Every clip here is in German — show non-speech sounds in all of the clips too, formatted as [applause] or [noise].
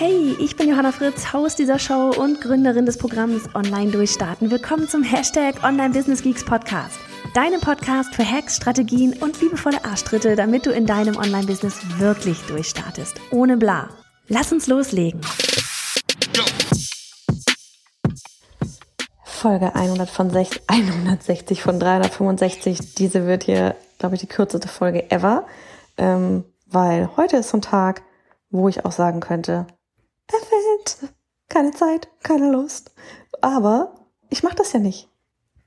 Hey, ich bin Johanna Fritz, Haus dieser Show und Gründerin des Programms Online Durchstarten. Willkommen zum Hashtag Online Business Geeks Podcast. Deinem Podcast für Hacks, Strategien und liebevolle Arschtritte, damit du in deinem Online-Business wirklich durchstartest. Ohne bla. Lass uns loslegen. Folge 160 von 365. Diese wird hier, glaube ich, die kürzeste Folge ever. Ähm, weil heute ist so ein Tag, wo ich auch sagen könnte, erfüllt. Keine Zeit, keine Lust. Aber ich mache das ja nicht.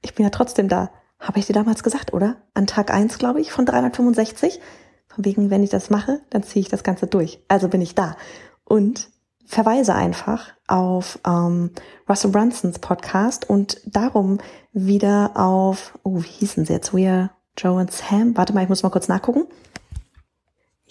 Ich bin ja trotzdem da. Habe ich dir damals gesagt, oder? An Tag eins, glaube ich, von 365. Von wegen, wenn ich das mache, dann ziehe ich das Ganze durch. Also bin ich da. Und verweise einfach auf ähm, Russell Brunsons Podcast und darum wieder auf, oh, wie hießen sie jetzt? We are Joe and Sam. Warte mal, ich muss mal kurz nachgucken.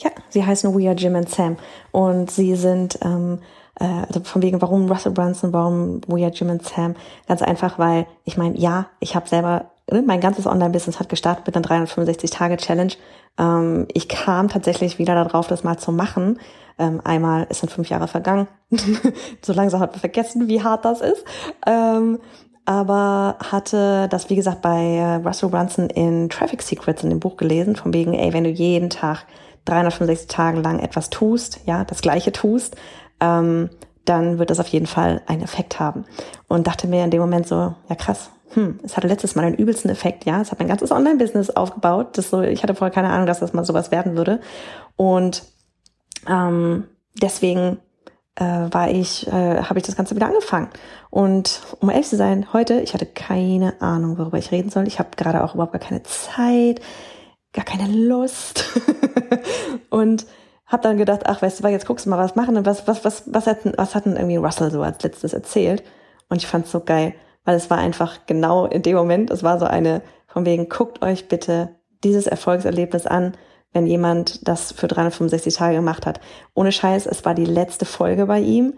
Ja, sie heißen We are Jim and Sam. Und sie sind ähm, äh, also von wegen, warum Russell Brunson, warum We Are Jim and Sam? Ganz einfach, weil ich meine, ja, ich habe selber, ne, mein ganzes Online-Business hat gestartet mit einer 365-Tage-Challenge. Ähm, ich kam tatsächlich wieder darauf, das mal zu machen. Ähm, einmal, es sind fünf Jahre vergangen. [laughs] so langsam hat man vergessen, wie hart das ist. Ähm, aber hatte das, wie gesagt, bei äh, Russell Brunson in Traffic Secrets in dem Buch gelesen, von wegen, ey, wenn du jeden Tag 365 Tage lang etwas tust, ja, das Gleiche tust, ähm, dann wird das auf jeden Fall einen Effekt haben. Und dachte mir in dem Moment so, ja krass, hm, es hatte letztes Mal einen übelsten Effekt, ja. Es hat mein ganzes Online-Business aufgebaut. Das so, ich hatte vorher keine Ahnung, dass das mal sowas werden würde. Und ähm, deswegen äh, war ich, äh, habe ich das Ganze wieder angefangen. Und um ehrlich zu sein, heute, ich hatte keine Ahnung, worüber ich reden soll. Ich habe gerade auch überhaupt gar keine Zeit, gar keine Lust. [laughs] und hab dann gedacht, ach, weißt du was, jetzt guckst du mal was machen und was, was, was, was hat, was hat denn irgendwie Russell so als letztes erzählt? Und ich fand's so geil, weil es war einfach genau in dem Moment, es war so eine, von wegen, guckt euch bitte dieses Erfolgserlebnis an, wenn jemand das für 365 Tage gemacht hat. Ohne Scheiß, es war die letzte Folge bei ihm,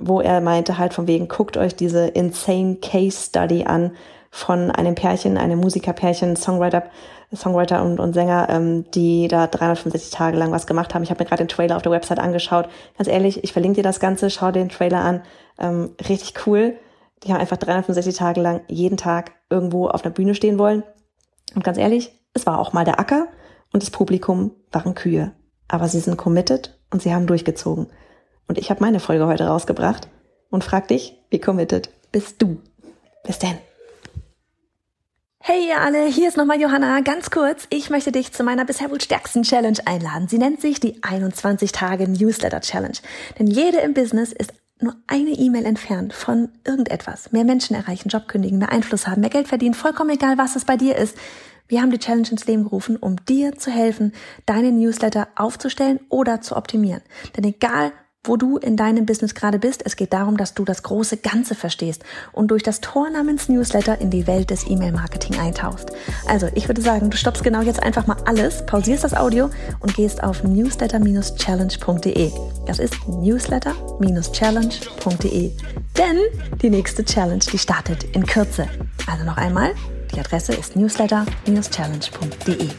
wo er meinte halt von wegen, guckt euch diese insane Case Study an von einem Pärchen, einem Musikerpärchen, Songwriter, Songwriter und, und Sänger, ähm, die da 365 Tage lang was gemacht haben. Ich habe mir gerade den Trailer auf der Website angeschaut. Ganz ehrlich, ich verlinke dir das Ganze, schau dir den Trailer an. Ähm, richtig cool. Die haben einfach 365 Tage lang jeden Tag irgendwo auf der Bühne stehen wollen. Und ganz ehrlich, es war auch mal der Acker und das Publikum waren Kühe. Aber sie sind committed und sie haben durchgezogen. Und ich habe meine Folge heute rausgebracht und frag dich, wie committed bist du? Bis denn. Hey ihr alle, hier ist nochmal Johanna. Ganz kurz, ich möchte dich zu meiner bisher wohl stärksten Challenge einladen. Sie nennt sich die 21 Tage Newsletter Challenge. Denn jede im Business ist nur eine E-Mail entfernt von irgendetwas. Mehr Menschen erreichen, Job kündigen, mehr Einfluss haben, mehr Geld verdienen, vollkommen egal, was es bei dir ist. Wir haben die Challenge ins Leben gerufen, um dir zu helfen, deine Newsletter aufzustellen oder zu optimieren. Denn egal, wo du in deinem Business gerade bist. Es geht darum, dass du das große Ganze verstehst und durch das Tor namens Newsletter in die Welt des E-Mail-Marketing eintauchst. Also, ich würde sagen, du stoppst genau jetzt einfach mal alles, pausierst das Audio und gehst auf newsletter-challenge.de. Das ist newsletter-challenge.de. Denn die nächste Challenge, die startet in Kürze. Also noch einmal, die Adresse ist newsletter-challenge.de.